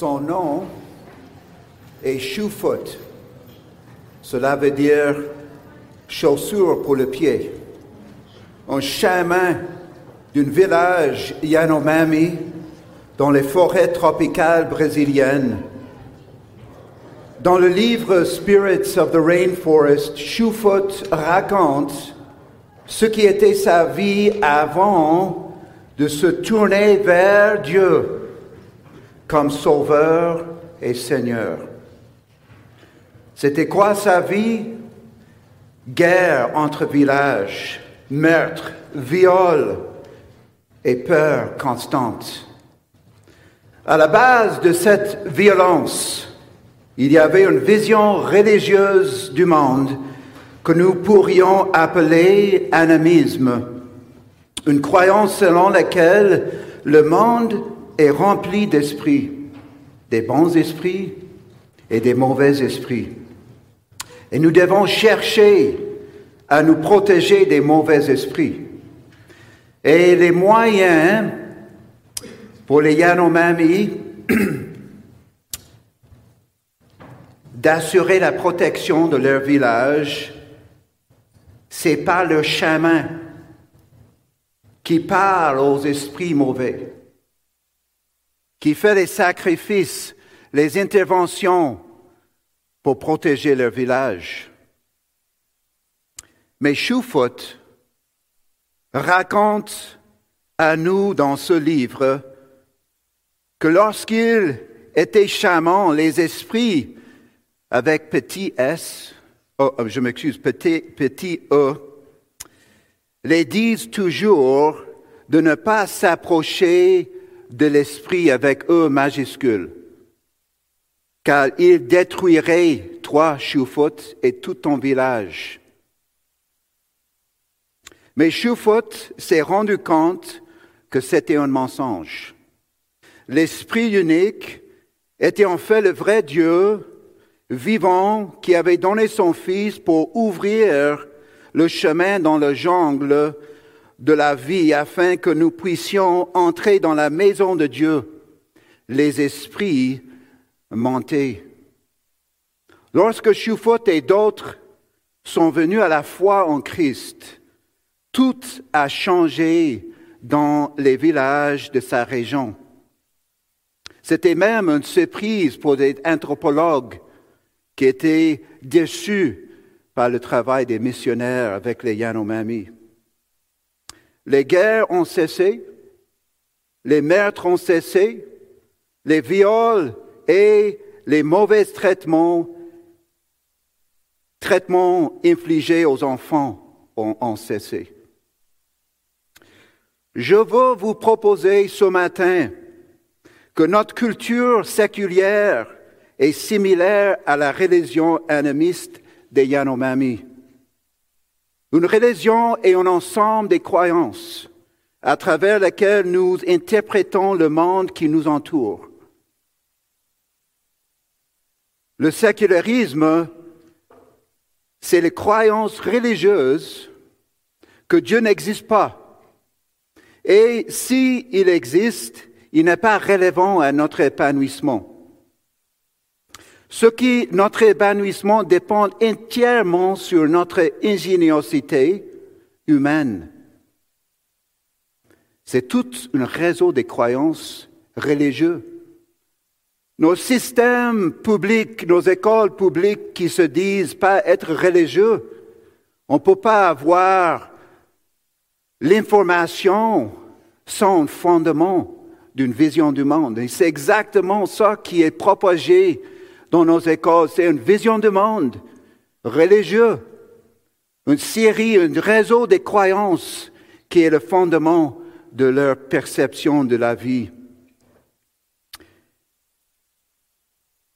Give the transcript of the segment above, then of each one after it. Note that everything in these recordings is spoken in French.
Son nom est Shoefoot. Cela veut dire chaussure pour le pied. Un chemin d'un village Yanomami dans les forêts tropicales brésiliennes. Dans le livre Spirits of the Rainforest, Shoefoot raconte ce qui était sa vie avant de se tourner vers Dieu comme sauveur et Seigneur. C'était quoi sa vie? Guerre entre villages, meurtre, viol et peur constante. À la base de cette violence, il y avait une vision religieuse du monde que nous pourrions appeler animisme, une croyance selon laquelle le monde est rempli d'esprits, des bons esprits et des mauvais esprits. Et nous devons chercher à nous protéger des mauvais esprits. Et les moyens pour les Yanomami d'assurer la protection de leur village, c'est par le chemin qui parle aux esprits mauvais, qui fait les sacrifices, les interventions pour protéger leur village. Mais Choufot raconte à nous dans ce livre que lorsqu'il était chamant, les esprits avec petit s, oh, je m'excuse, petit, petit e, les disent toujours de ne pas s'approcher de l'esprit avec E majuscule car il détruirait toi, Choufot, et tout ton village. Mais Choufot s'est rendu compte que c'était un mensonge. L'Esprit unique était en fait le vrai Dieu vivant qui avait donné son Fils pour ouvrir le chemin dans le jungle de la vie afin que nous puissions entrer dans la maison de Dieu. Les esprits monter. Lorsque Choufot et d'autres sont venus à la foi en Christ, tout a changé dans les villages de sa région. C'était même une surprise pour des anthropologues qui étaient déçus par le travail des missionnaires avec les Yanomami. Les guerres ont cessé, les meurtres ont cessé, les viols et les mauvais traitements, traitements infligés aux enfants ont, cessé. Je veux vous proposer ce matin que notre culture séculière est similaire à la religion animiste des Yanomami. Une religion est un ensemble des croyances à travers lesquelles nous interprétons le monde qui nous entoure. Le sécularisme, c'est les croyances religieuses que Dieu n'existe pas. Et s'il existe, il n'est pas relevant à notre épanouissement. Ce qui, notre épanouissement dépend entièrement sur notre ingéniosité humaine. C'est tout un réseau de croyances religieuses nos systèmes publics, nos écoles publiques qui se disent pas être religieux, on ne peut pas avoir l'information sans fondement d'une vision du monde. Et c'est exactement ça qui est propagé dans nos écoles. C'est une vision du monde religieux, une série, un réseau de croyances qui est le fondement de leur perception de la vie.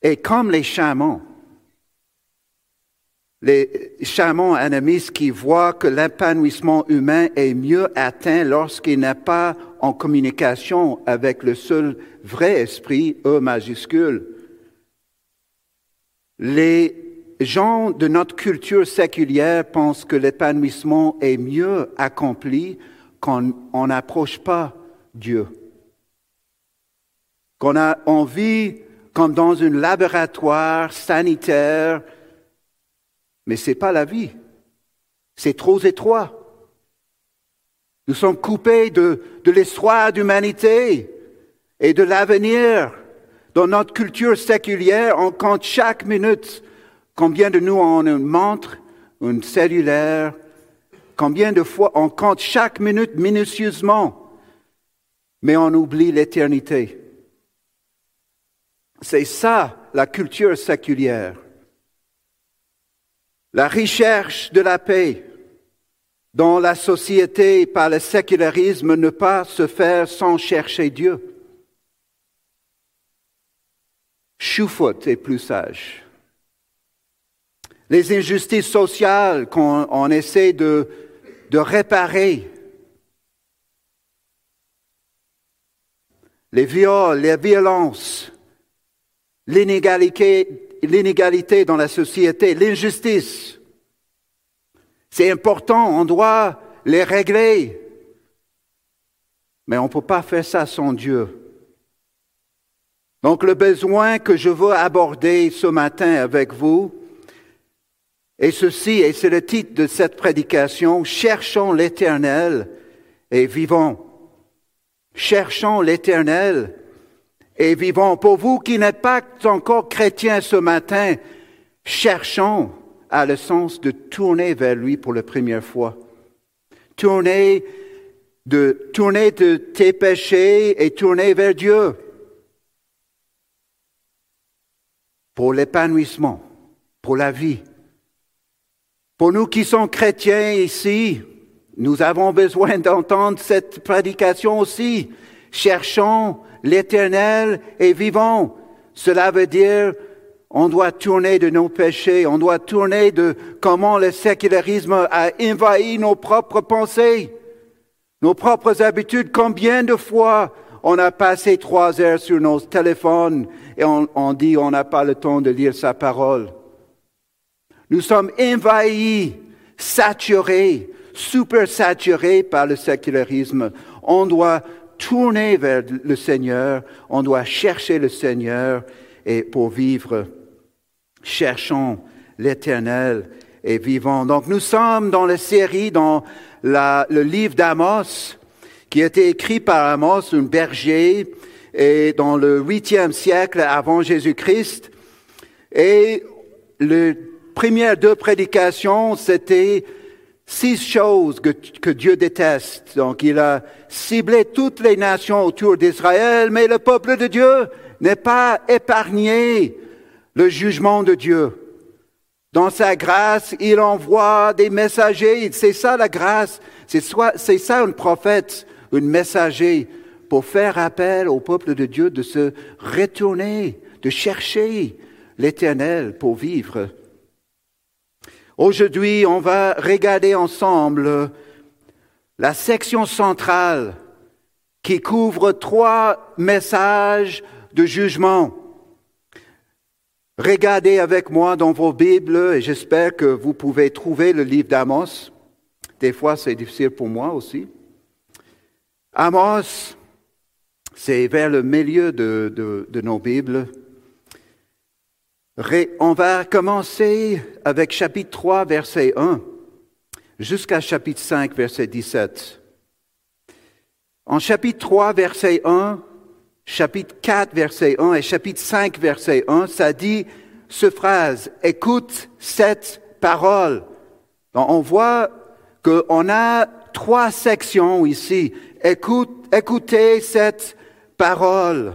Et comme les chamans, les chamans animistes qui voient que l'épanouissement humain est mieux atteint lorsqu'il n'est pas en communication avec le seul vrai esprit, E majuscule. Les gens de notre culture séculière pensent que l'épanouissement est mieux accompli quand on n'approche pas Dieu. Qu'on a envie comme dans un laboratoire sanitaire, mais ce n'est pas la vie. C'est trop étroit. Nous sommes coupés de, de l'histoire d'humanité et de l'avenir. Dans notre culture séculière, on compte chaque minute combien de nous ont une montre, une cellulaire, combien de fois on compte chaque minute minutieusement, mais on oublie l'éternité. C'est ça la culture séculière. La recherche de la paix dans la société par le sécularisme ne pas se faire sans chercher Dieu. Choufot est plus sage. Les injustices sociales qu'on essaie de, réparer, les viols, les violences, l'inégalité dans la société, l'injustice. C'est important, on doit les régler. Mais on ne peut pas faire ça sans Dieu. Donc le besoin que je veux aborder ce matin avec vous est ceci, et c'est le titre de cette prédication, Cherchons l'Éternel et vivons. Cherchons l'Éternel et vivons. Pour vous qui n'êtes pas encore chrétiens ce matin, cherchons à le sens de tourner vers lui pour la première fois. Tourner de, tourner de tes péchés et tourner vers Dieu pour l'épanouissement, pour la vie. Pour nous qui sommes chrétiens ici, nous avons besoin d'entendre cette prédication aussi. Cherchons l'éternel et vivons. Cela veut dire on doit tourner de nos péchés, on doit tourner de comment le sécularisme a envahi nos propres pensées, nos propres habitudes. Combien de fois on a passé trois heures sur nos téléphones et on, dit on n'a pas le temps de lire sa parole. Nous sommes envahis, saturés, super saturés par le sécularisme. On doit tourner vers le Seigneur, on doit chercher le Seigneur et pour vivre, cherchons l'Éternel et vivons. Donc nous sommes dans la série, dans le livre d'Amos, qui a été écrit par Amos, un berger, et dans le huitième siècle avant Jésus-Christ. Et les premières deux prédications, c'était six choses que, Dieu déteste. Donc il a ciblé toutes les nations autour d'Israël, mais le peuple de Dieu n'est pas épargné le jugement de Dieu. Dans sa grâce, il envoie des messagers. C'est ça la grâce. C'est ça un prophète, un messager pour faire appel au peuple de Dieu de se retourner, de chercher l'éternel pour vivre. Aujourd'hui, on va regarder ensemble la section centrale qui couvre trois messages de jugement. Regardez avec moi dans vos Bibles et j'espère que vous pouvez trouver le livre d'Amos. Des fois, c'est difficile pour moi aussi. Amos, c'est vers le milieu de, nos Bibles. On va commencer avec chapitre 3, verset 1, jusqu'à chapitre 5, verset 17. En chapitre 3, verset 1, chapitre 4, verset 1 et chapitre 5, verset 1, ça dit ce phrase, écoute cette parole. on voit qu'on a trois sections ici. Écoute, écoutez cette parole.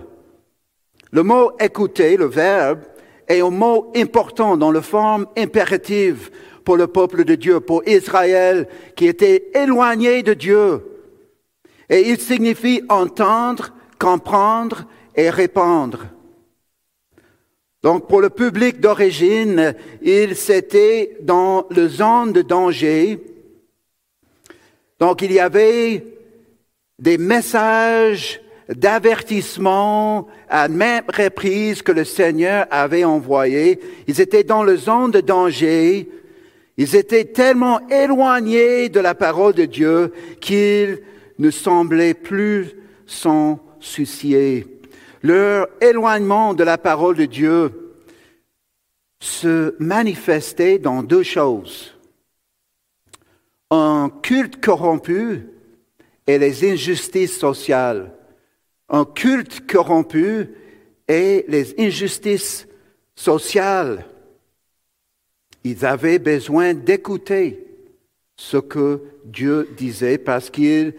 Le mot écouter, le verbe, est un mot important dans la forme impérative pour le peuple de Dieu, pour Israël qui était éloigné de Dieu. Et il signifie entendre, comprendre et répandre. Donc pour le public d'origine, il s'était dans le zone de danger. Donc il y avait des messages d'avertissement à même reprise que le Seigneur avait envoyé. Ils étaient dans le zone de danger. Ils étaient tellement éloignés de la parole de Dieu qu'ils ne semblaient plus s'en soucier. leur éloignement de la parole de Dieu se manifestait dans deux choses. Un culte corrompu et les injustices sociales. Un culte corrompu et les injustices sociales. Ils avaient besoin d'écouter ce que Dieu disait parce qu'il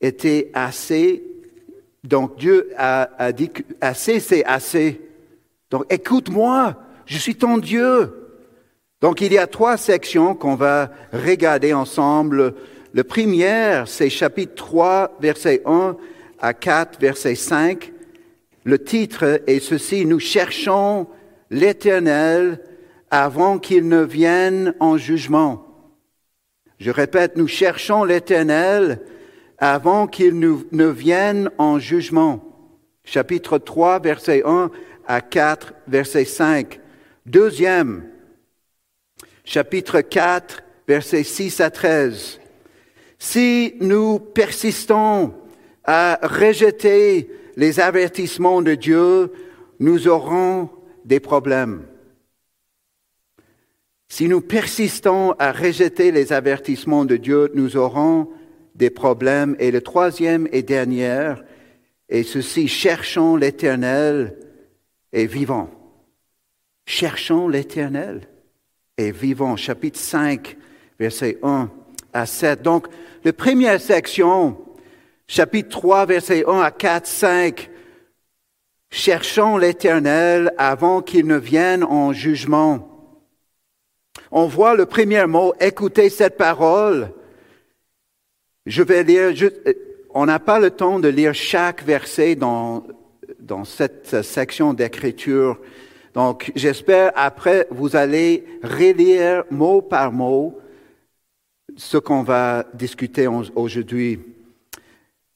était assez. Donc Dieu a, dit que assez c'est assez. Donc écoute-moi, je suis ton Dieu. Donc il y a trois sections qu'on va regarder ensemble. Le premier, c'est chapitre 3, verset 1 à 4, verset 5. Le titre est ceci, nous cherchons l'Éternel avant qu'il ne vienne en jugement. Je répète, nous cherchons l'Éternel avant qu'il ne vienne en jugement. Chapitre 3, verset 1 à 4, verset 5. Deuxième, chapitre 4, verset 6 à 13. Si nous persistons à rejeter les avertissements de Dieu, nous aurons des problèmes. Si nous persistons à rejeter les avertissements de Dieu, nous aurons des problèmes. Et le troisième et dernier est ceci, cherchons l'Éternel et vivons. Cherchons l'Éternel et vivons. Chapitre 5, verset 1 à 7. Donc, la première section, chapitre 3, verset 1 à 4, 5, cherchons l'Éternel avant qu'il ne vienne en jugement on voit le premier mot, écoutez cette parole. Je vais lire, on n'a pas le temps de lire chaque verset dans, dans cette section d'écriture. Donc, j'espère après, vous allez relire mot par mot ce qu'on va discuter aujourd'hui.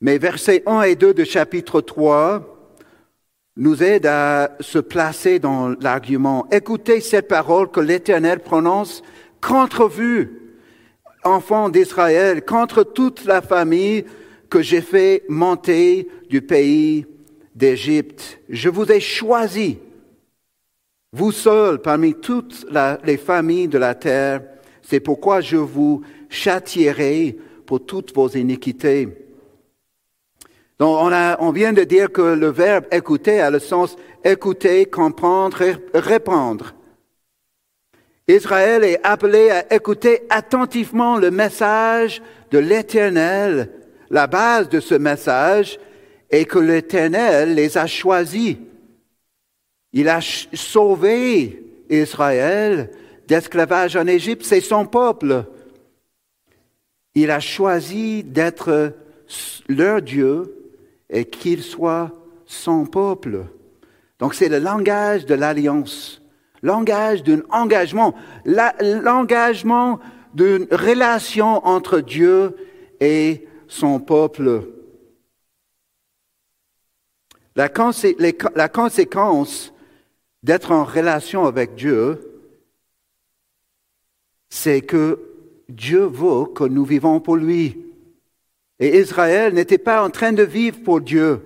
Mais versets 1 et 2 de chapitre 3 nous aide à se placer dans l'argument. Écoutez cette parole que l'Éternel prononce contre vous, enfants d'Israël, contre toute la famille que j'ai fait monter du pays d'Égypte. Je vous ai choisi, vous seuls, parmi toutes les familles de la terre. C'est pourquoi je vous châtierai pour toutes vos iniquités. Donc, on, a, on vient de dire que le verbe écouter a le sens écouter, comprendre, répondre. Israël est appelé à écouter attentivement le message de l'Éternel. La base de ce message est que l'Éternel les a choisis. Il a sauvé Israël d'esclavage en Égypte, c'est son peuple. Il a choisi d'être leur Dieu et qu'il soit son peuple. Donc c'est le langage de l'alliance, langage d'un engagement, l'engagement d'une relation entre Dieu et son peuple. La, la conséquence d'être en relation avec Dieu, c'est que Dieu veut que nous vivons pour lui. Et Israël n'était pas en train de vivre pour Dieu.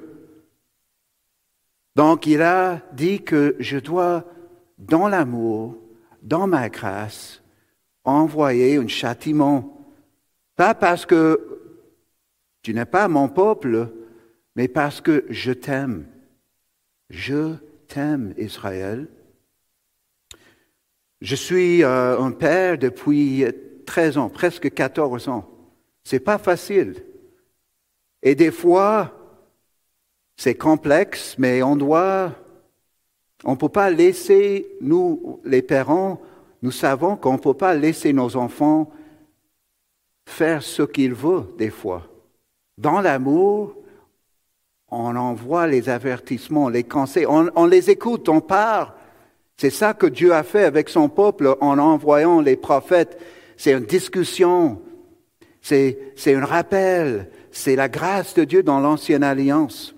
Donc il a dit que je dois, dans l'amour, dans ma grâce, envoyer un châtiment. Pas parce que tu n'es pas mon peuple, mais parce que je t'aime. Je t'aime, Israël. Je suis euh, un père depuis 13 ans, presque 14 ans. C'est pas facile. Et des fois, c'est complexe, mais on doit, on peut pas laisser, nous, les parents, nous savons qu'on ne peut pas laisser nos enfants faire ce qu'ils veulent des fois. Dans l'amour, on envoie les avertissements, les conseils, on, on les écoute, on part. C'est ça que Dieu a fait avec son peuple en envoyant les prophètes. C'est une discussion, c'est un rappel, c'est la grâce de Dieu dans l'ancienne alliance.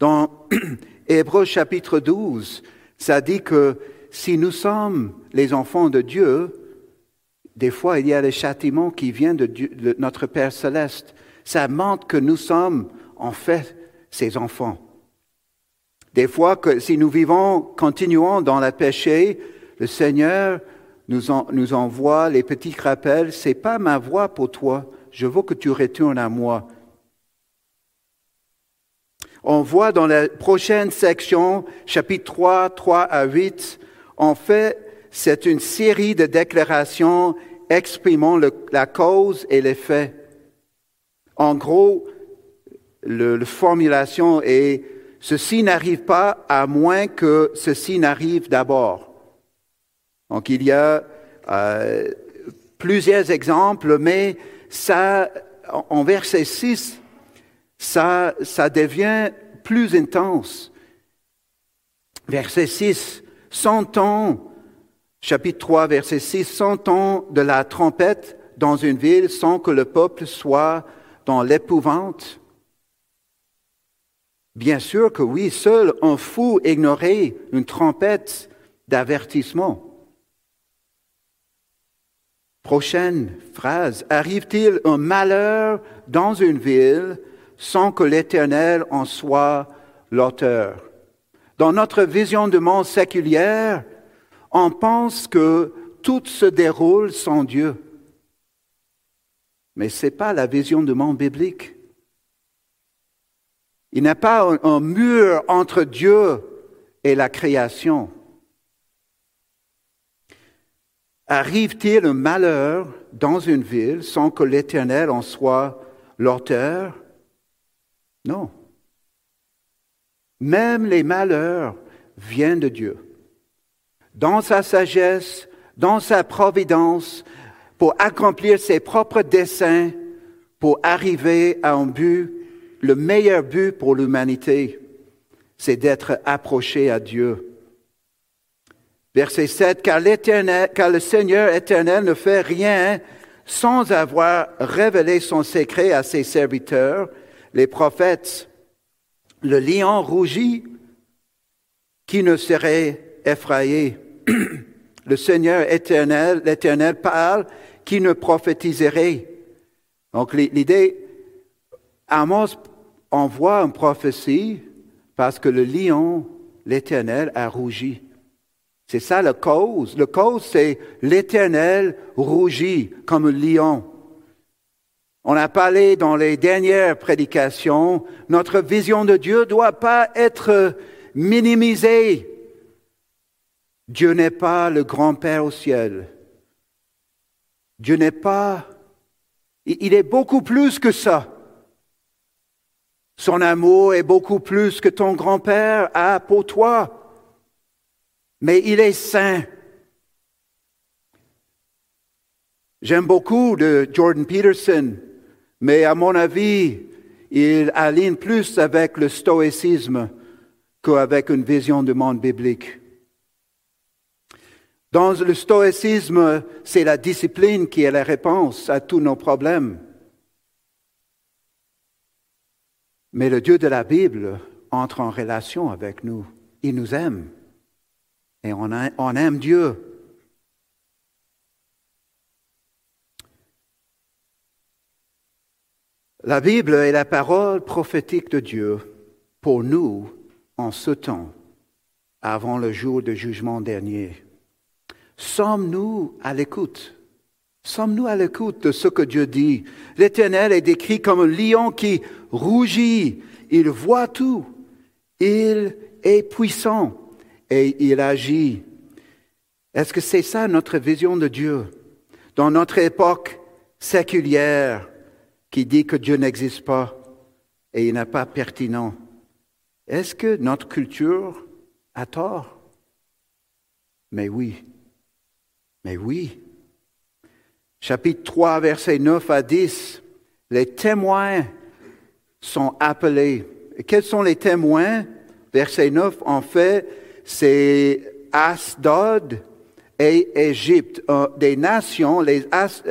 Dans Hébreux chapitre 12, ça dit que si nous sommes les enfants de Dieu, des fois il y a des châtiments qui viennent de, de notre Père céleste. Ça montre que nous sommes en fait ses enfants. Des fois, que, si nous vivons, continuons dans le péché, le Seigneur nous, nous envoie les petits rappels, c'est pas ma voix pour toi, je veux que tu retournes à moi. On voit dans la prochaine section, chapitre 3, 3 à 8, en fait, c'est une série de déclarations exprimant la cause et l'effet. En gros, la formulation est ceci n'arrive pas à moins que ceci n'arrive d'abord. Donc il y a euh, plusieurs exemples, mais ça, en verset 6, ça, ça devient plus intense. Verset 6, ans, chapitre 3, verset 6, ans de la trompette dans une ville sans que le peuple soit dans l'épouvante. Bien sûr que oui, seul un fou ignorait une trompette d'avertissement. Prochaine phrase. Arrive-t-il un malheur dans une ville sans que l'Éternel en soit l'auteur? Dans notre vision de monde séculière, on pense que tout se déroule sans Dieu. Mais ce n'est pas la vision du monde biblique. Il n'y a pas un mur entre Dieu et la création. Arrive-t-il un malheur dans une ville sans que l'Éternel en soit l'auteur? Non. Même les malheurs viennent de Dieu. Dans sa sagesse, dans sa providence, pour accomplir ses propres desseins, pour arriver à un but, le meilleur but pour l'humanité, c'est d'être approché à Dieu. Verset 7, car, car le Seigneur éternel ne fait rien sans avoir révélé son secret à ses serviteurs, les prophètes. Le lion rougit, qui ne serait effrayé. le Seigneur éternel, l'éternel parle, qui ne prophétiserait. Donc l'idée, Amos envoie une prophétie parce que le lion, l'éternel, a rougi. C'est ça la cause. La cause, c'est l'éternel rougit comme un lion. On a parlé dans les dernières prédications, notre vision de Dieu ne doit pas être minimisée. Dieu n'est pas le grand-père au ciel. Dieu n'est pas... Il est beaucoup plus que ça. Son amour est beaucoup plus que ton grand-père a pour toi mais il est saint. J'aime beaucoup de Jordan Peterson, mais à mon avis, il aligne plus avec le stoïcisme qu'avec une vision du monde biblique. Dans le stoïcisme, c'est la discipline qui est la réponse à tous nos problèmes. Mais le Dieu de la Bible entre en relation avec nous. Il nous aime. Et on, aime Dieu. La Bible est la parole prophétique de Dieu pour nous en ce temps, avant le jour du jugement dernier. Sommes-nous à l'écoute? Sommes-nous à l'écoute de ce que Dieu dit? L'Éternel est décrit comme un lion qui rougit, il voit tout, il est puissant et il agit. Est-ce que c'est ça notre vision de Dieu? Dans notre époque séculière qui dit que Dieu n'existe pas et il n'est pas pertinent? Est-ce que notre culture a tort? Mais oui. Mais oui. Chapitre 3, versets 9 à 10. Les témoins sont appelés. quels sont les témoins? Verset 9, en fait, c'est Asdod et Égypte, euh, des nations. Les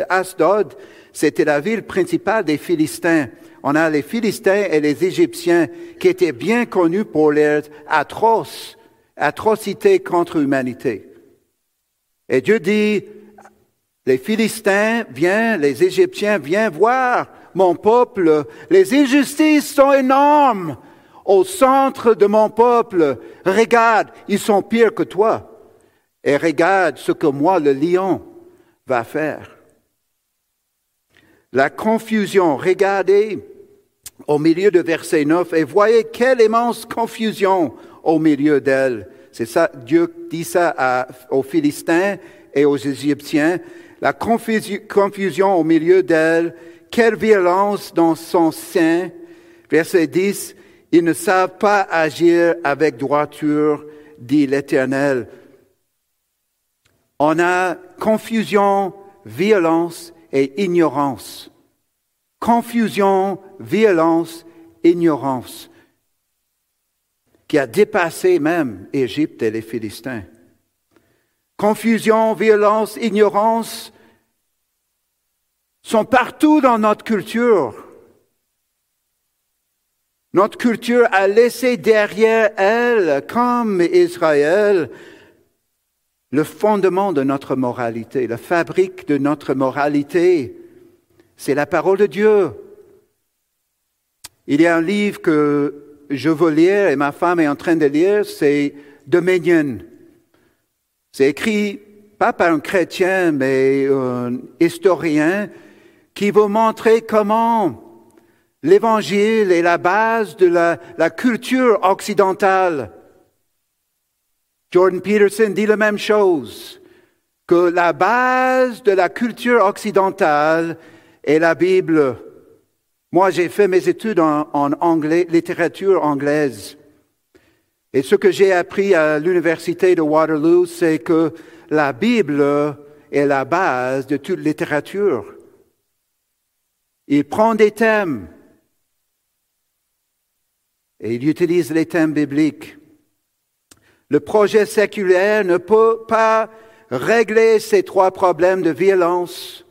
Asdod, c'était la ville principale des Philistins. On a les Philistins et les Égyptiens qui étaient bien connus pour leurs atroces, atrocités contre l'humanité. Et Dieu dit, les Philistins viennent, les Égyptiens viennent voir mon peuple. Les injustices sont énormes. Au centre de mon peuple, regarde, ils sont pires que toi. Et regarde ce que moi, le lion, va faire. La confusion, regardez au milieu de verset 9 et voyez quelle immense confusion au milieu d'elle. C'est ça, Dieu dit ça aux Philistins et aux Égyptiens. La confusion au milieu d'elle, quelle violence dans son sein. Verset 10, ils ne savent pas agir avec droiture, dit l'Éternel. On a confusion, violence et ignorance. Confusion, violence, ignorance, qui a dépassé même Égypte et les Philistins. Confusion, violence, ignorance sont partout dans notre culture. Notre culture a laissé derrière elle, comme Israël, le fondement de notre moralité, la fabrique de notre moralité. C'est la parole de Dieu. Il y a un livre que je veux lire et ma femme est en train de lire, c'est Dominion. C'est écrit pas par un chrétien, mais un historien qui veut montrer comment l'évangile est la base de la, culture occidentale. Jordan Peterson dit la même chose, que la base de la culture occidentale est la Bible. Moi, j'ai fait mes études en, anglais, littérature anglaise. Et ce que j'ai appris à l'université de Waterloo, c'est que la Bible est la base de toute littérature. Il prend des thèmes et il utilise les thèmes bibliques. Le projet séculaire ne peut pas régler ces trois problèmes de violence,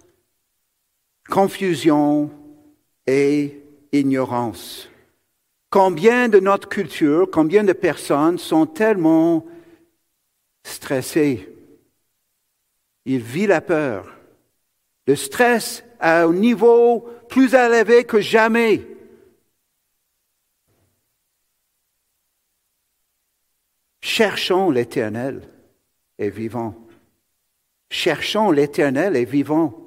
confusion et ignorance. Combien de notre culture, combien de personnes sont tellement stressées? Ils vivent la peur. Le stress à un niveau plus élevé que jamais. Cherchons l'éternel et vivant. Cherchons l'éternel et vivant.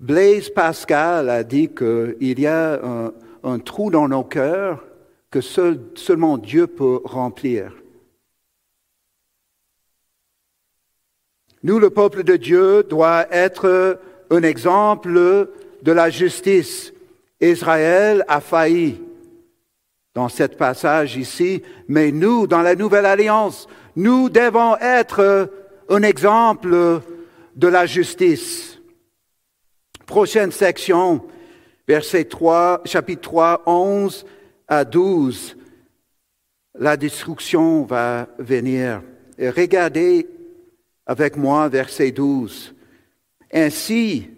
Blaise Pascal a dit qu'il y a un, trou dans nos cœurs que seulement Dieu peut remplir. Nous, le peuple de Dieu, doit être un exemple de la justice. Israël a failli dans ce passage ici, mais nous, dans la nouvelle alliance, nous devons être un exemple de la justice. Prochaine section, verset 3, chapitre 3, 11 à 12. La destruction va venir. Et regardez avec moi verset 12. Ainsi,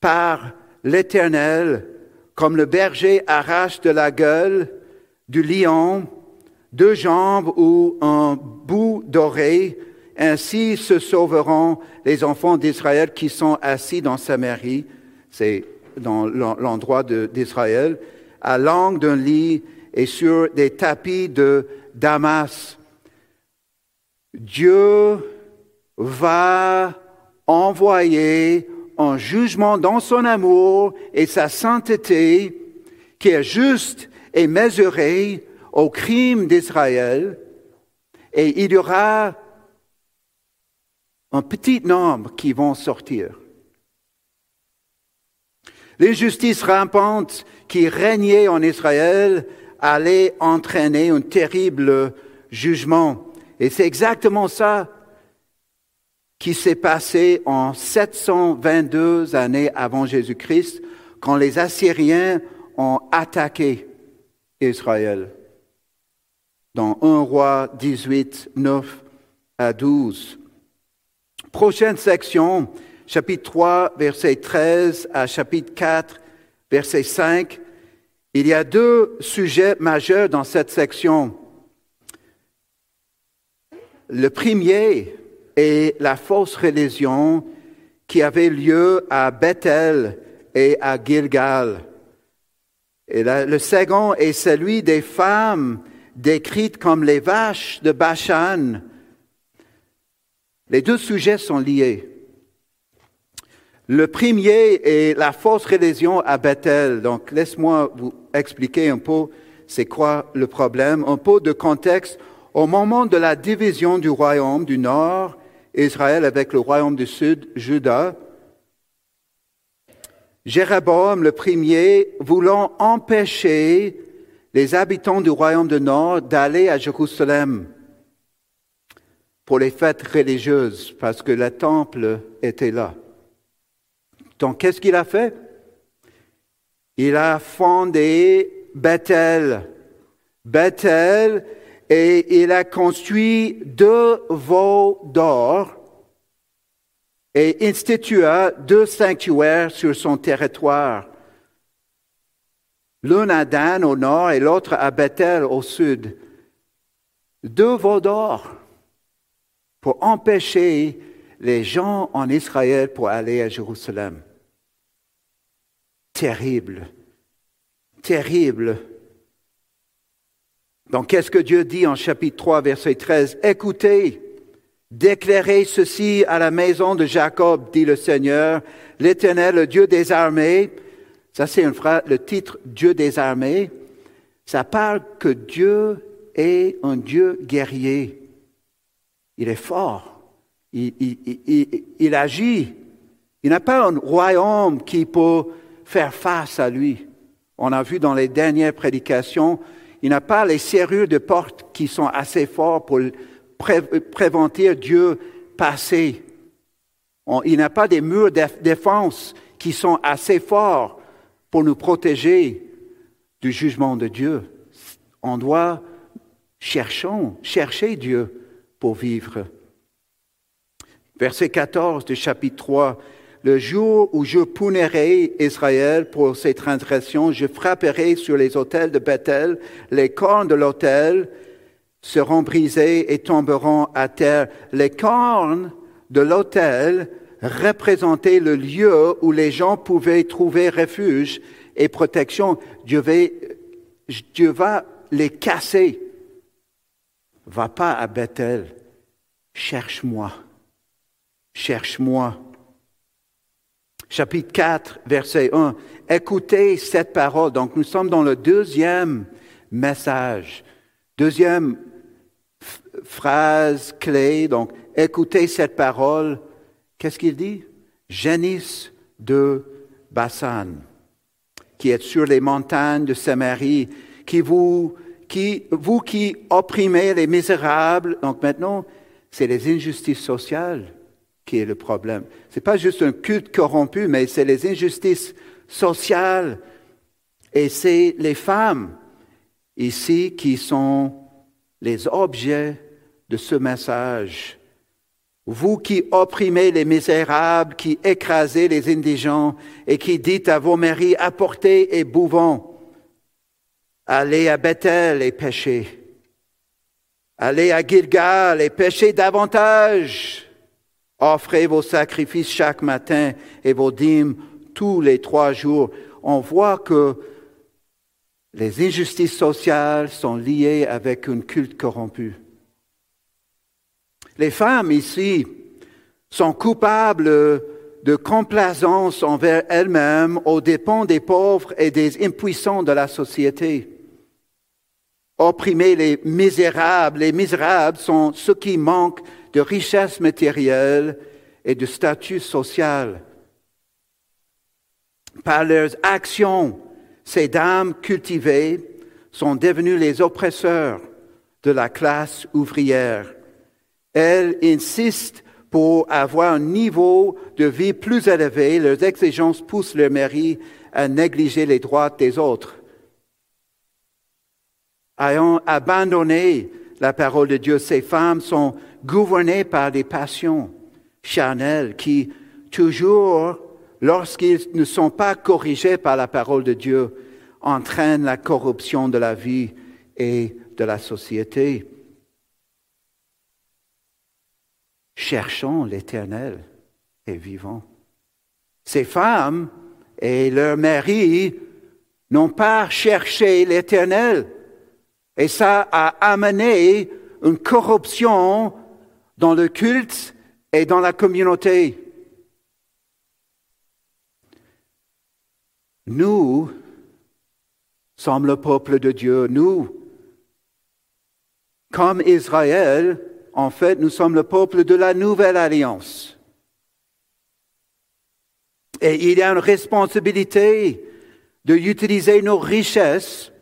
par l'Éternel, comme le berger arrache de la gueule, du lion, deux jambes ou un bout d'oreille, ainsi se sauveront les enfants d'Israël qui sont assis dans Samarie, c'est dans l'endroit d'Israël, à l'angle d'un lit et sur des tapis de Damas. Dieu va envoyer un jugement dans son amour et sa sainteté qui est juste et mesuré au crime d'Israël, et il y aura un petit nombre qui vont sortir. L'injustice rampante qui régnait en Israël allait entraîner un terrible jugement. Et c'est exactement ça qui s'est passé en 722 années avant Jésus-Christ, quand les Assyriens ont attaqué Israël. Dans 1 roi 18, 9 à 12. Prochaine section, chapitre 3, verset 13 à chapitre 4, verset 5. Il y a deux sujets majeurs dans cette section. Le premier est la fausse religion qui avait lieu à Bethel et à Gilgal. Et le second est celui des femmes décrites comme les vaches de Bachan. Les deux sujets sont liés. Le premier est la fausse religion à Bethel. Donc, laisse-moi vous expliquer un peu c'est quoi le problème. Un peu de contexte. Au moment de la division du royaume du nord, Israël avec le royaume du sud, Juda, Jéroboam le premier, voulant empêcher les habitants du royaume du nord d'aller à Jérusalem pour les fêtes religieuses, parce que le temple était là. Donc, qu'est-ce qu'il a fait? Il a fondé Bethel. Bethel, et il a construit deux veaux d'or et institua deux sanctuaires sur son territoire. L'un à Dan au nord et l'autre à Bethel au sud. Deux veaux d'or pour empêcher les gens en Israël pour aller à Jérusalem. Terrible, terrible. Donc, qu'est-ce que Dieu dit en chapitre 3, verset 13 Écoutez, déclarez ceci à la maison de Jacob, dit le Seigneur, l'Éternel, le Dieu des armées. Ça, c'est le titre Dieu des armées. Ça parle que Dieu est un Dieu guerrier. Il est fort. Il, il agit. Il n'a pas un royaume qui peut faire face à lui. On a vu dans les dernières prédications il n'a pas les serrures de porte qui sont assez fortes pour prévenir Dieu passer. il n'a pas des murs de défense qui sont assez forts pour nous protéger du jugement de Dieu. On doit chercher Dieu pour vivre. Verset 14 du chapitre 3 le jour où je punirai Israël pour ses transgressions, je frapperai sur les autels de Bethel, les cornes de l'autel seront brisés et tomberont à terre. Les cornes de l'autel représentaient le lieu où les gens pouvaient trouver refuge et protection. Dieu va, les casser. Va pas à Bethel. Cherche-moi. Cherche-moi chapitre 4, verset 1. Écoutez cette parole. Donc nous sommes dans le deuxième message, deuxième phrase clé. Donc écoutez cette parole. Qu'est-ce qu'il dit? Génis de Bassan, qui êtes sur les montagnes de Samarie, qui vous, qui, vous qui opprimez les misérables. Donc maintenant, c'est les injustices sociales qui est le problème. Ce n'est pas juste un culte corrompu, mais c'est les injustices sociales. Et c'est les femmes ici qui sont les objets de ce message. Vous qui opprimez les misérables, qui écrasez les indigents et qui dites à vos maris, apportez et bouvons, allez à Bethel et pêchez. Allez à Gilgal et pêchez davantage. Offrez vos sacrifices chaque matin et vos dîmes tous les trois jours. On voit que les injustices sociales sont liées avec un culte corrompu. Les femmes ici sont coupables de complaisance envers elles-mêmes aux dépens des pauvres et des impuissants de la société. Opprimer les misérables, les misérables sont ceux qui manquent de richesse matérielle et de statut social. Par leurs actions, ces dames cultivées sont devenues les oppresseurs de la classe ouvrière. Elles insistent pour avoir un niveau de vie plus élevé. Leurs exigences poussent leur mari à négliger les droits des autres. Ayant abandonné la parole de Dieu, ces femmes sont gouvernées par des passions charnelles qui, toujours, lorsqu'ils ne sont pas corrigés par la parole de Dieu, entraînent la corruption de la vie et de la société. Cherchons l'Éternel et vivons. Ces femmes et leurs maris n'ont pas cherché l'Éternel. Et ça a amené une corruption dans le culte et dans la communauté. Nous sommes le peuple de Dieu. Nous, comme Israël, en fait, nous sommes le peuple de la nouvelle alliance. Et il y a une responsabilité d'utiliser nos richesses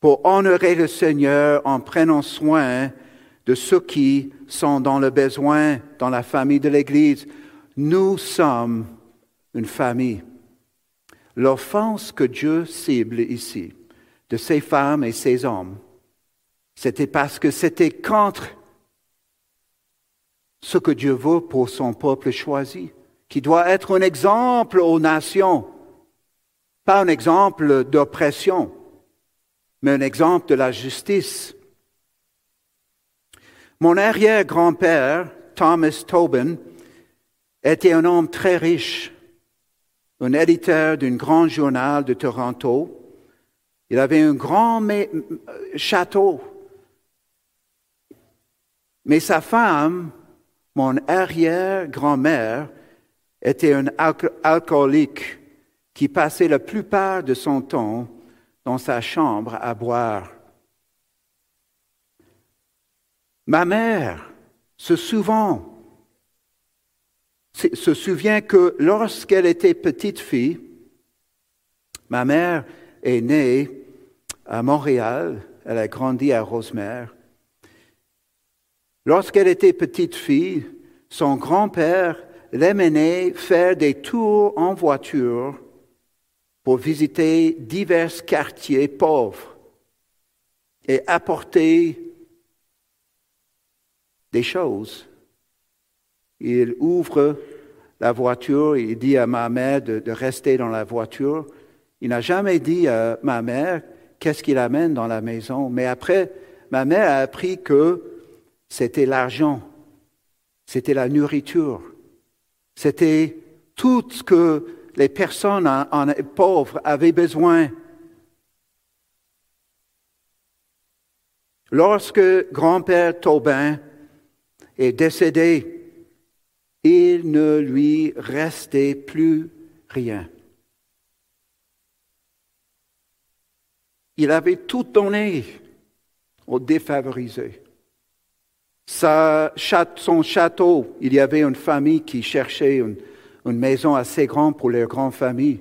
pour honorer le Seigneur en prenant soin de ceux qui sont dans le besoin dans la famille de l'Église. Nous sommes une famille. L'offense que Dieu cible ici de ces femmes et ces hommes, c'était parce que c'était contre ce que Dieu veut pour son peuple choisi, qui doit être un exemple aux nations, pas un exemple d'oppression, mais un exemple de la justice. Mon arrière-grand-père, Thomas Tobin, était un homme très riche un éditeur d'un grand journal de Toronto. Il avait un grand château. Mais sa femme, mon arrière-grand-mère, était un alcoolique qui passait la plupart de son temps dans sa chambre à boire. Ma mère se souvent se souvient que lorsqu'elle était petite fille, ma mère est née à Montréal, elle a grandi à Rosemère. Lorsqu'elle était petite fille, son grand-père l'amenait faire des tours en voiture pour visiter divers quartiers pauvres et apporter des choses il ouvre la voiture, il dit à ma mère de, rester dans la voiture. Il n'a jamais dit à ma mère qu'est-ce qu'il amène dans la maison. Mais après, ma mère a appris que c'était l'argent, c'était la nourriture, c'était tout ce que les personnes pauvres avaient besoin. Lorsque grand-père Taubin est décédé, il ne lui restait plus rien. Il avait tout donné aux défavorisés. son château, il y avait une famille qui cherchait une, maison assez grande pour leur grande famille.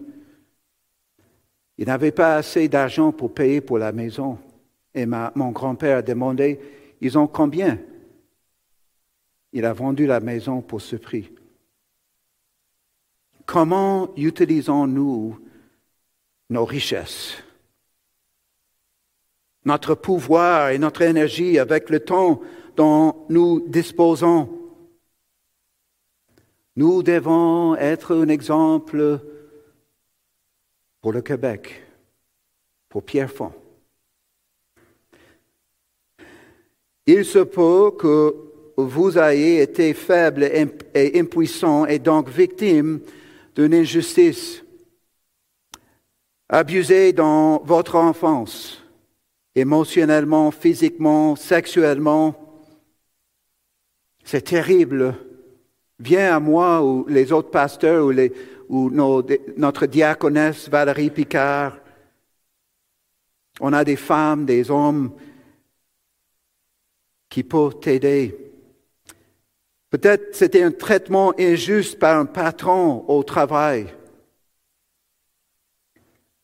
Il n'avait pas assez d'argent pour payer pour la maison. Et mon grand-père a demandé, ils ont combien? Il a vendu la maison pour ce prix. Comment utilisons-nous nos richesses, notre pouvoir et notre énergie avec le temps dont nous disposons Nous devons être un exemple pour le Québec, pour Pierrefonds. Il se peut que vous ayez été faible et impuissant et donc victime d'une injustice, abusé dans votre enfance, émotionnellement, physiquement, sexuellement. C'est terrible. Viens à moi ou les autres pasteurs ou, les, ou notre diaconesse Valérie Picard. On a des femmes, des hommes qui peuvent t'aider. Peut-être c'était un traitement injuste par un patron au travail.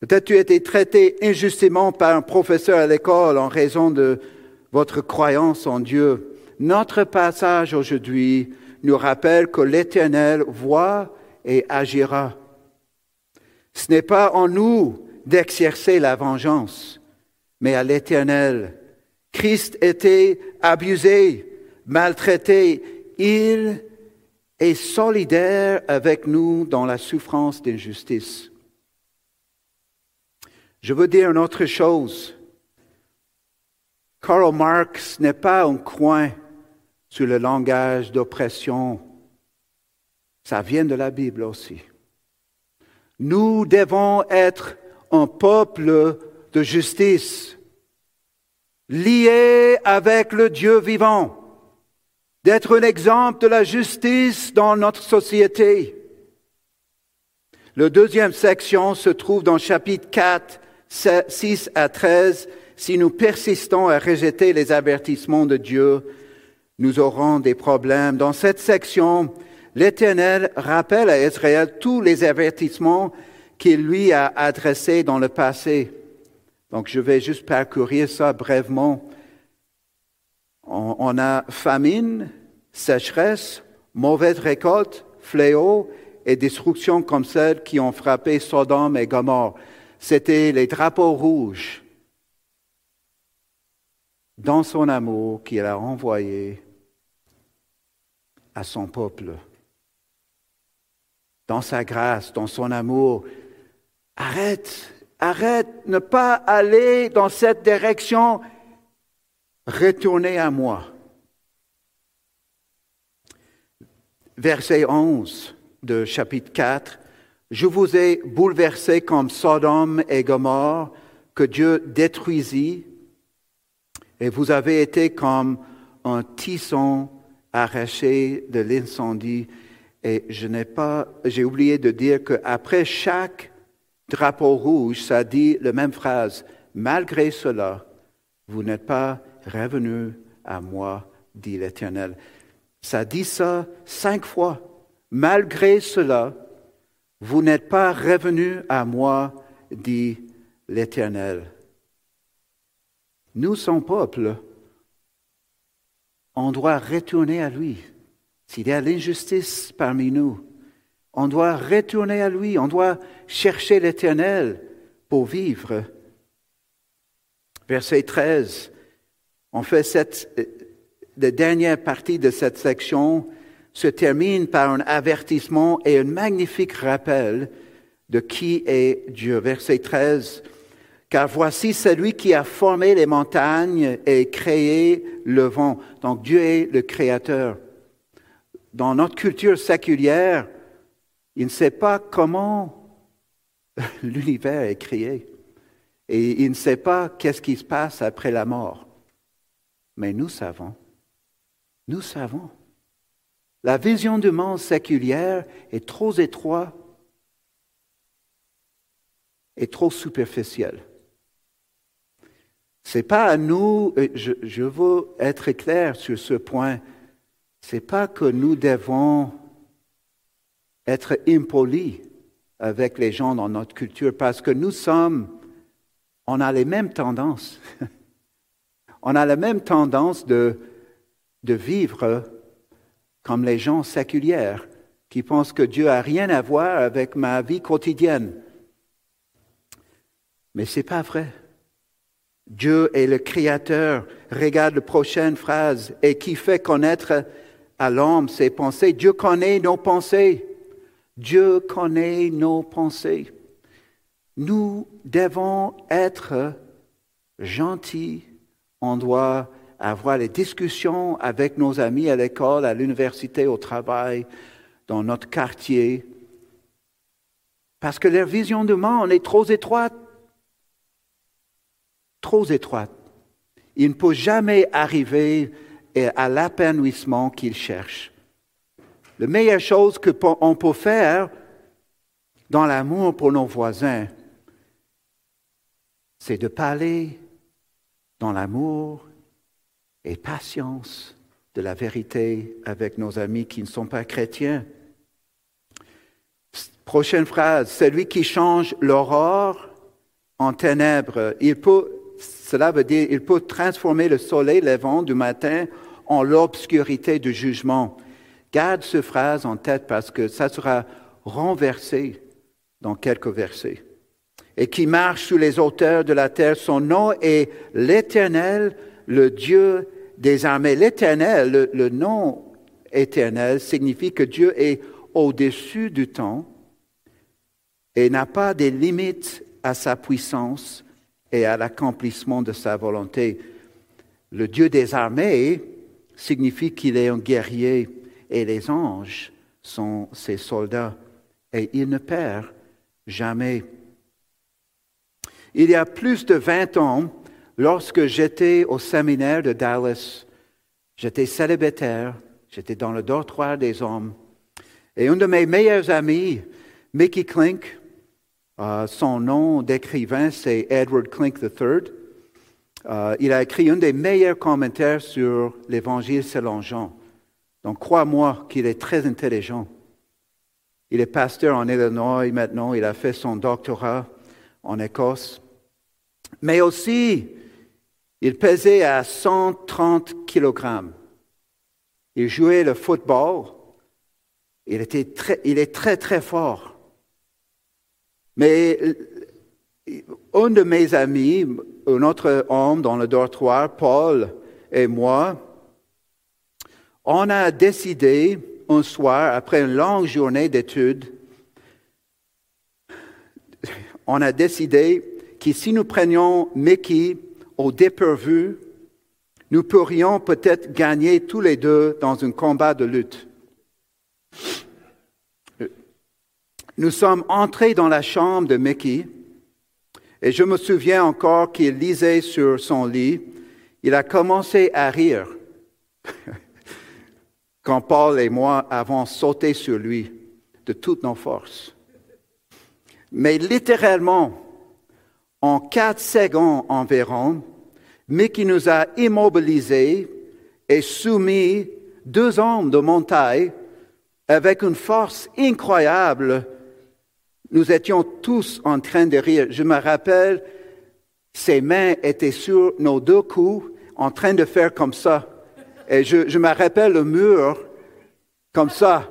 Peut-être tu as été traité injustement par un professeur à l'école en raison de votre croyance en Dieu. Notre passage aujourd'hui nous rappelle que l'Éternel voit et agira. Ce n'est pas en nous d'exercer la vengeance, mais à l'Éternel. Christ était abusé, maltraité, il est solidaire avec nous dans la souffrance d'injustice. Je veux dire une autre chose. Karl Marx n'est pas un coin sur le langage d'oppression. Ça vient de la Bible aussi. Nous devons être un peuple de justice, lié avec le Dieu vivant, d'être un exemple de la justice dans notre société. La deuxième section se trouve dans chapitre 4, 6 à 13. Si nous persistons à rejeter les avertissements de Dieu, nous aurons des problèmes. Dans cette section, l'Éternel rappelle à Israël tous les avertissements qu'il lui a adressés dans le passé. Donc je vais juste parcourir ça brièvement. On, a famine, sécheresse, mauvaise récolte, fléau et destruction comme celles qui ont frappé Sodome et Gomorre. C'était les drapeaux rouges dans son amour qu'il a envoyé à son peuple. Dans sa grâce, dans son amour. Arrête, arrête, ne pas aller dans cette direction. Retournez à moi. Verset 11 de chapitre 4. Je vous ai bouleversé comme Sodome et Gomorre que Dieu détruisit, et vous avez été comme un tisson arraché de l'incendie. Et je n'ai pas, j'ai oublié de dire qu'après chaque drapeau rouge, ça dit la même phrase. Malgré cela, vous n'êtes pas revenu à moi, dit l'Éternel. Ça dit ça cinq fois. Malgré cela, vous n'êtes pas revenu à moi, dit l'Éternel. Nous, son peuple, on doit retourner à lui. S'il y a l'injustice parmi nous, on doit retourner à lui, on doit chercher l'Éternel pour vivre. Verset 13, on fait cette, la dernière partie de cette section se termine par un avertissement et un magnifique rappel de qui est Dieu. Verset 13. Car voici celui qui a formé les montagnes et créé le vent. Donc Dieu est le créateur. Dans notre culture séculière, il ne sait pas comment l'univers est créé. Et il ne sait pas qu'est-ce qui se passe après la mort. Mais nous savons. Nous savons. La vision du monde séculière est trop étroite et trop superficielle. C'est pas à nous, je, veux être clair sur ce point, c'est pas que nous devons être impolis avec les gens dans notre culture parce que nous sommes, on a les mêmes tendances. on a la même tendance de, vivre comme les gens séculières qui pensent que Dieu n'a rien à voir avec ma vie quotidienne. Mais ce n'est pas vrai. Dieu est le Créateur. Regarde la prochaine phrase. Et qui fait connaître à l'homme ses pensées? Dieu connaît nos pensées. Dieu connaît nos pensées. Nous devons être gentils. On doit avoir les discussions avec nos amis à l'école, à l'université, au travail, dans notre quartier, parce que leur vision du monde est trop étroite, trop étroite. Ils ne peuvent jamais arriver à l'épanouissement qu'ils cherchent. La meilleure chose qu'on peut faire dans l'amour pour nos voisins, c'est de parler dans l'amour et patience de la vérité avec nos amis qui ne sont pas chrétiens. Prochaine phrase, celui qui change l'aurore en ténèbres, il peut, cela veut dire, il peut transformer le soleil levant du matin en l'obscurité du jugement. Garde cette phrase en tête parce que ça sera renversé dans quelques versets. Et qui marche sous les hauteurs de la terre, son nom est l'Éternel, le Dieu des armées. L'éternel, le, nom éternel, signifie que Dieu est au-dessus du temps et n'a pas de limites à sa puissance et à l'accomplissement de sa volonté. Le Dieu des armées signifie qu'il est un guerrier et les anges sont ses soldats et il ne perd jamais. Il y a plus de 20 ans, lorsque j'étais au séminaire de Dallas, j'étais célibataire, j'étais dans le dortoir des hommes, et un de mes meilleurs amis, Mickey Klink, euh, son nom d'écrivain, c'est Edward Klink III. Euh, il a écrit un des meilleurs commentaires sur l'Évangile selon Jean. Donc, crois-moi qu'il est très intelligent. Il est pasteur en Illinois maintenant, il a fait son doctorat en Écosse. Mais aussi, il pesait à 130 kilogrammes. Il jouait le football. Il, était très, il est très, très fort. Mais un de mes amis, un autre homme dans le dortoir, Paul et moi, on a décidé un soir, après une longue journée d'études, on a décidé que si nous prenions Mickey au dépourvu, nous pourrions peut-être gagner tous les deux dans un combat de lutte. Nous sommes entrés dans la chambre de Mickey et je me souviens encore qu'il lisait sur son lit. Il a commencé à rire quand Paul et moi avons sauté sur lui de toutes nos forces. Mais littéralement, en quatre secondes environ, Mickey nous a immobilisés et soumis deux hommes de montagne avec une force incroyable nous étions tous en train de rire. Je me rappelle, ses mains étaient sur nos deux coups, en train de faire comme ça. Et je, je me rappelle le mur, comme ça.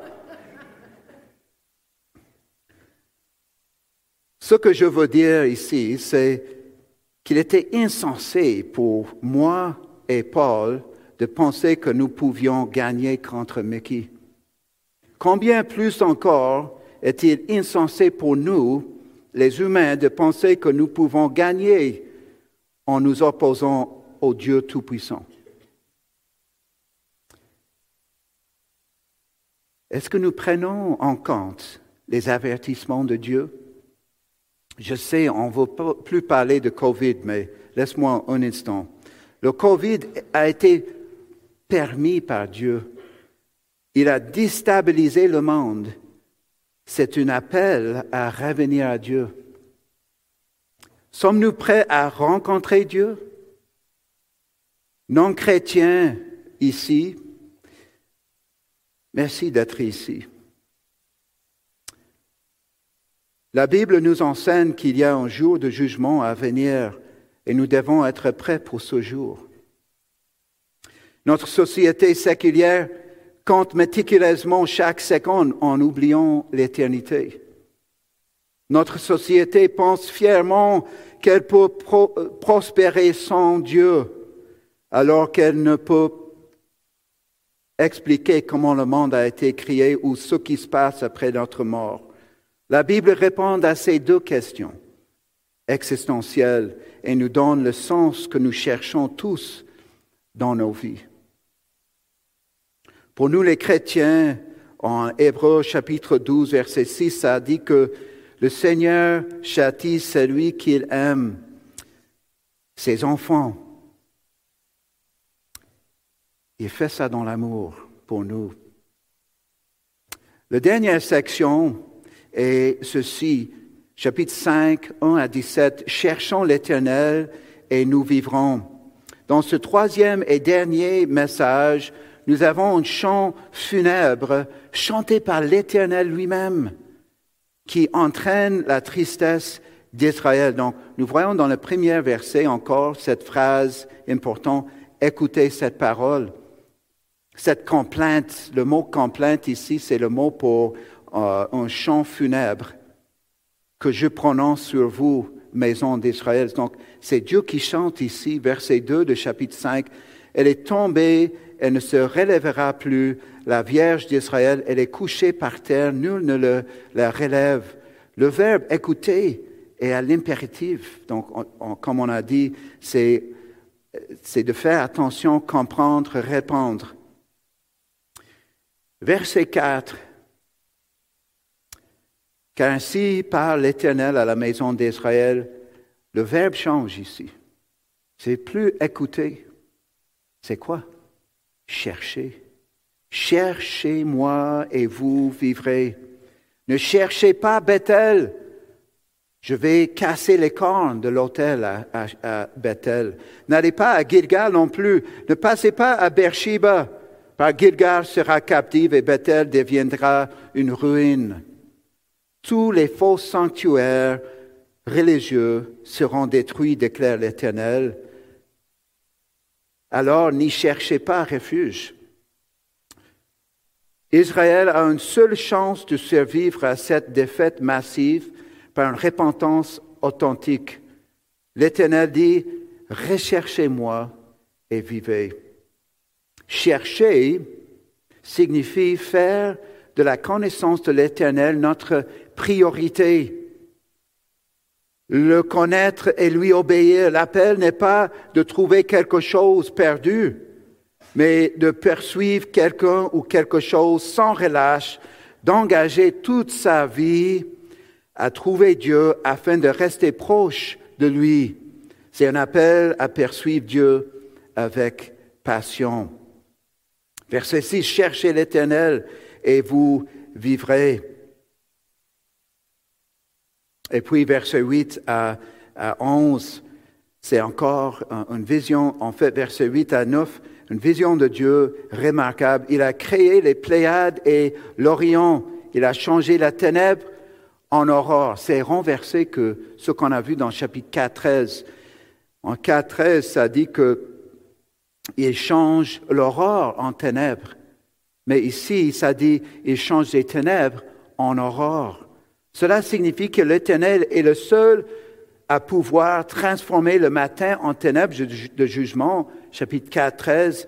Ce que je veux dire ici, c'est qu'il était insensé pour moi et Paul de penser que nous pouvions gagner contre Mickey. Combien plus encore est-il insensé pour nous, les humains, de penser que nous pouvons gagner en nous opposant au Dieu Tout-Puissant? Est-ce que nous prenons en compte les avertissements de Dieu? Je sais, on ne veut plus parler de Covid, mais laisse-moi un instant. Le Covid a été permis par Dieu. Il a déstabilisé le monde c'est un appel à revenir à Dieu. Sommes-nous prêts à rencontrer Dieu? Non chrétiens ici, merci d'être ici. La Bible nous enseigne qu'il y a un jour de jugement à venir et nous devons être prêts pour ce jour. Notre société séculière compte méticuleusement chaque seconde en oubliant l'éternité. Notre société pense fièrement qu'elle peut prospérer sans Dieu, alors qu'elle ne peut expliquer comment le monde a été créé ou ce qui se passe après notre mort. La Bible répond à ces deux questions existentielles et nous donne le sens que nous cherchons tous dans nos vies. Pour nous les chrétiens, en Hébreu chapitre 12, verset 6, ça dit que le Seigneur châtie celui qu'il aime, ses enfants. Il fait ça dans l'amour pour nous. La dernière section est ceci, chapitre 5, 1 à 17. Cherchons l'Éternel et nous vivrons. Dans ce troisième et dernier message, nous avons un chant funèbre chanté par l'Éternel lui-même qui entraîne la tristesse d'Israël. Donc, nous voyons dans le premier verset encore cette phrase importante, écoutez cette parole. Cette complainte, le mot complainte ici, c'est le mot pour euh, un chant funèbre que je prononce sur vous, maison d'Israël. Donc, c'est Dieu qui chante ici, verset 2 de chapitre 5. Elle est tombée elle ne se relèvera plus. La Vierge d'Israël, elle est couchée par terre, nul ne la relève. Le verbe écouter est à l'impératif. Donc, comme on a dit, c'est, c'est de faire attention, comprendre, répondre. Verset 4. Car ainsi parle l'Éternel à la maison d'Israël, Le verbe change ici. C'est plus écouter. C'est quoi? Chercher. Cherchez-moi et vous vivrez. Ne cherchez pas Bethel. Je vais casser les cornes de l'autel à, Bethel. N'allez pas à Gilgal non plus. Ne passez pas à Beersheba. Par Gilgal sera captive et Bethel deviendra une ruine. Tous les faux sanctuaires religieux seront détruits, déclare l'Éternel. Alors n'y cherchez pas refuge. Israël a une seule chance de survivre à cette défaite massive par une repentance authentique. L'Éternel dit, recherchez-moi et vivez. Chercher signifie faire de la connaissance de l'Éternel notre priorité. Le connaître et lui obéir. L'appel n'est pas de trouver quelque chose perdu, mais de poursuivre quelqu'un ou quelque chose sans relâche, d'engager toute sa vie à trouver Dieu afin de rester proche de lui. C'est un appel à poursuivre Dieu avec passion. Verset 6, cherchez l'Éternel et vous vivrez. Et puis verset 8 à, à 11, c'est encore une vision, en fait verset 8 à 9, une vision de Dieu remarquable. Il a créé les Pléiades et l'Orient. Il a changé la ténèbre en aurore. C'est renversé que ce qu'on a vu dans le chapitre 4, 13. En 4, 13, ça dit que il change l'aurore en ténèbres. Mais ici, ça dit il change les ténèbres en aurore. Cela signifie que l'Éternel est le seul à pouvoir transformer le matin en ténèbres de jugement, chapitre 4, 13.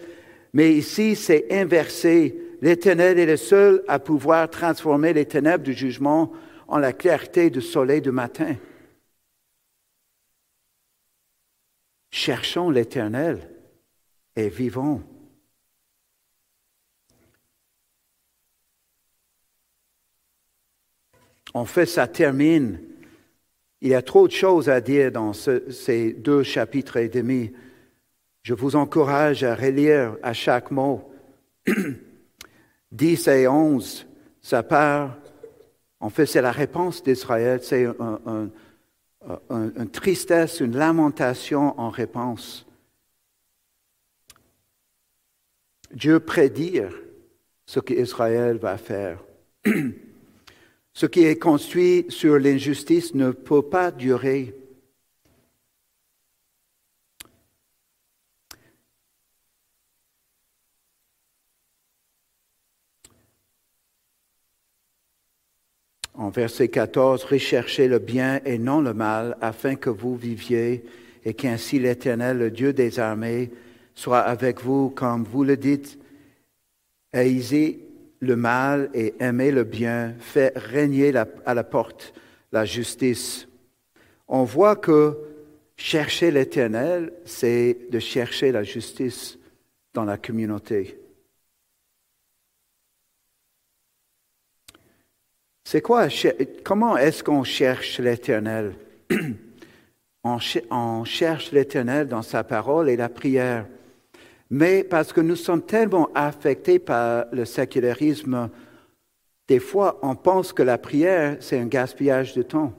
Mais ici, c'est inversé. L'Éternel est le seul à pouvoir transformer les ténèbres du jugement en la clarté du soleil du matin. Cherchons l'Éternel et vivons. En fait, ça termine il y a trop de choses à dire dans ces deux chapitres et demi. Je vous encourage à relire à chaque mot. 10 et 11, ça part, en fait, c'est la réponse d'Israël, c'est une tristesse, une lamentation en réponse. Dieu prédit ce qu'Israël va faire. Ce qui est construit sur l'injustice ne peut pas durer. En verset 14, recherchez le bien et non le mal, afin que vous viviez, et qu'ainsi l'Éternel, le Dieu des armées, soit avec vous, comme vous le dites. Aisez le mal et aimer le bien, fait régner à la porte la justice. On voit que chercher l'éternel, c'est de chercher la justice dans la communauté. C'est quoi, comment est-ce qu'on cherche l'éternel? on cherche l'éternel dans sa parole et la prière mais parce que nous sommes tellement affectés par le sécularisme, des fois on pense que la prière, c'est un gaspillage de temps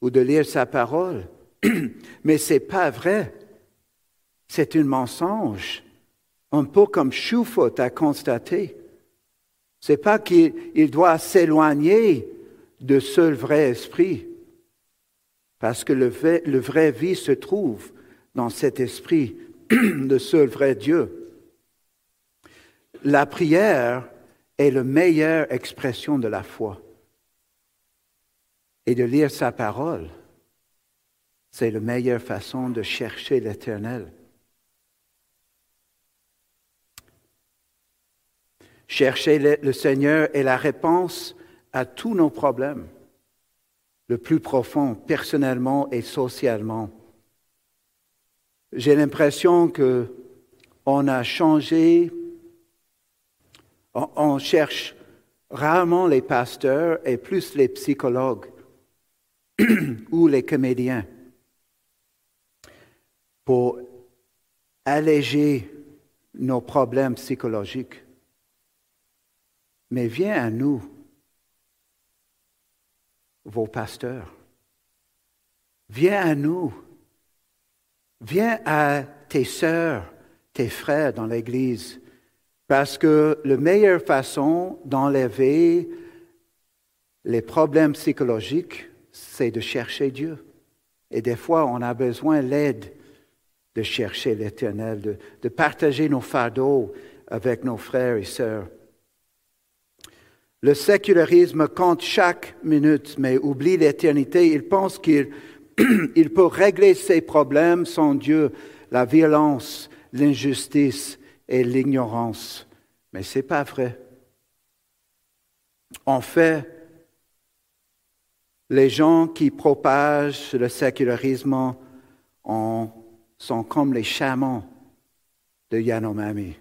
ou de lire sa parole. Mais ce n'est pas vrai. C'est un mensonge, un peu comme Choufot a constaté. Ce n'est pas qu'il doit s'éloigner de ce vrai esprit, parce que le vrai vie se trouve dans cet esprit le seul vrai Dieu. La prière est la meilleure expression de la foi. Et de lire sa parole, c'est la meilleure façon de chercher l'Éternel. Chercher le Seigneur est la réponse à tous nos problèmes, le plus profond, personnellement et socialement. J'ai l'impression que on a changé, on, cherche rarement les pasteurs et plus les psychologues ou les comédiens. pour alléger nos problèmes psychologiques. Mais viens à nous, vos pasteurs. Viens à nous. Viens à tes sœurs, tes frères dans l'Église. Parce que la meilleure façon d'enlever les problèmes psychologiques, c'est de chercher Dieu. Et des fois, on a besoin l'aide de chercher l'Éternel, de, de, partager nos fardeaux avec nos frères et sœurs. Le sécularisme compte chaque minute, mais oublie l'éternité. Il pense qu'il il peut régler ses problèmes sans Dieu, la violence, l'injustice et l'ignorance. Mais ce n'est pas vrai. En fait, les gens qui propagent le sécularisme sont comme les chamans de Yanomami,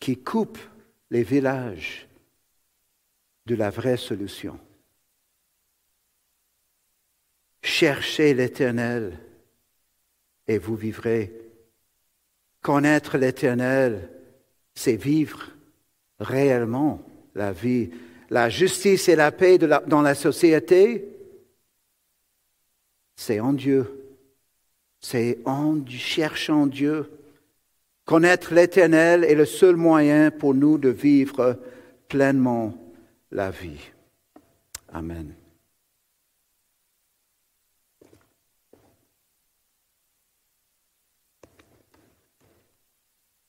qui coupent les villages de la vraie solution. Cherchez l'Éternel et vous vivrez. Connaître l'Éternel, c'est vivre réellement la vie la justice et la paix dans la société, c'est en Dieu. C'est en cherchant Dieu. Connaître l'Éternel est le seul moyen pour nous de vivre pleinement la vie. Amen.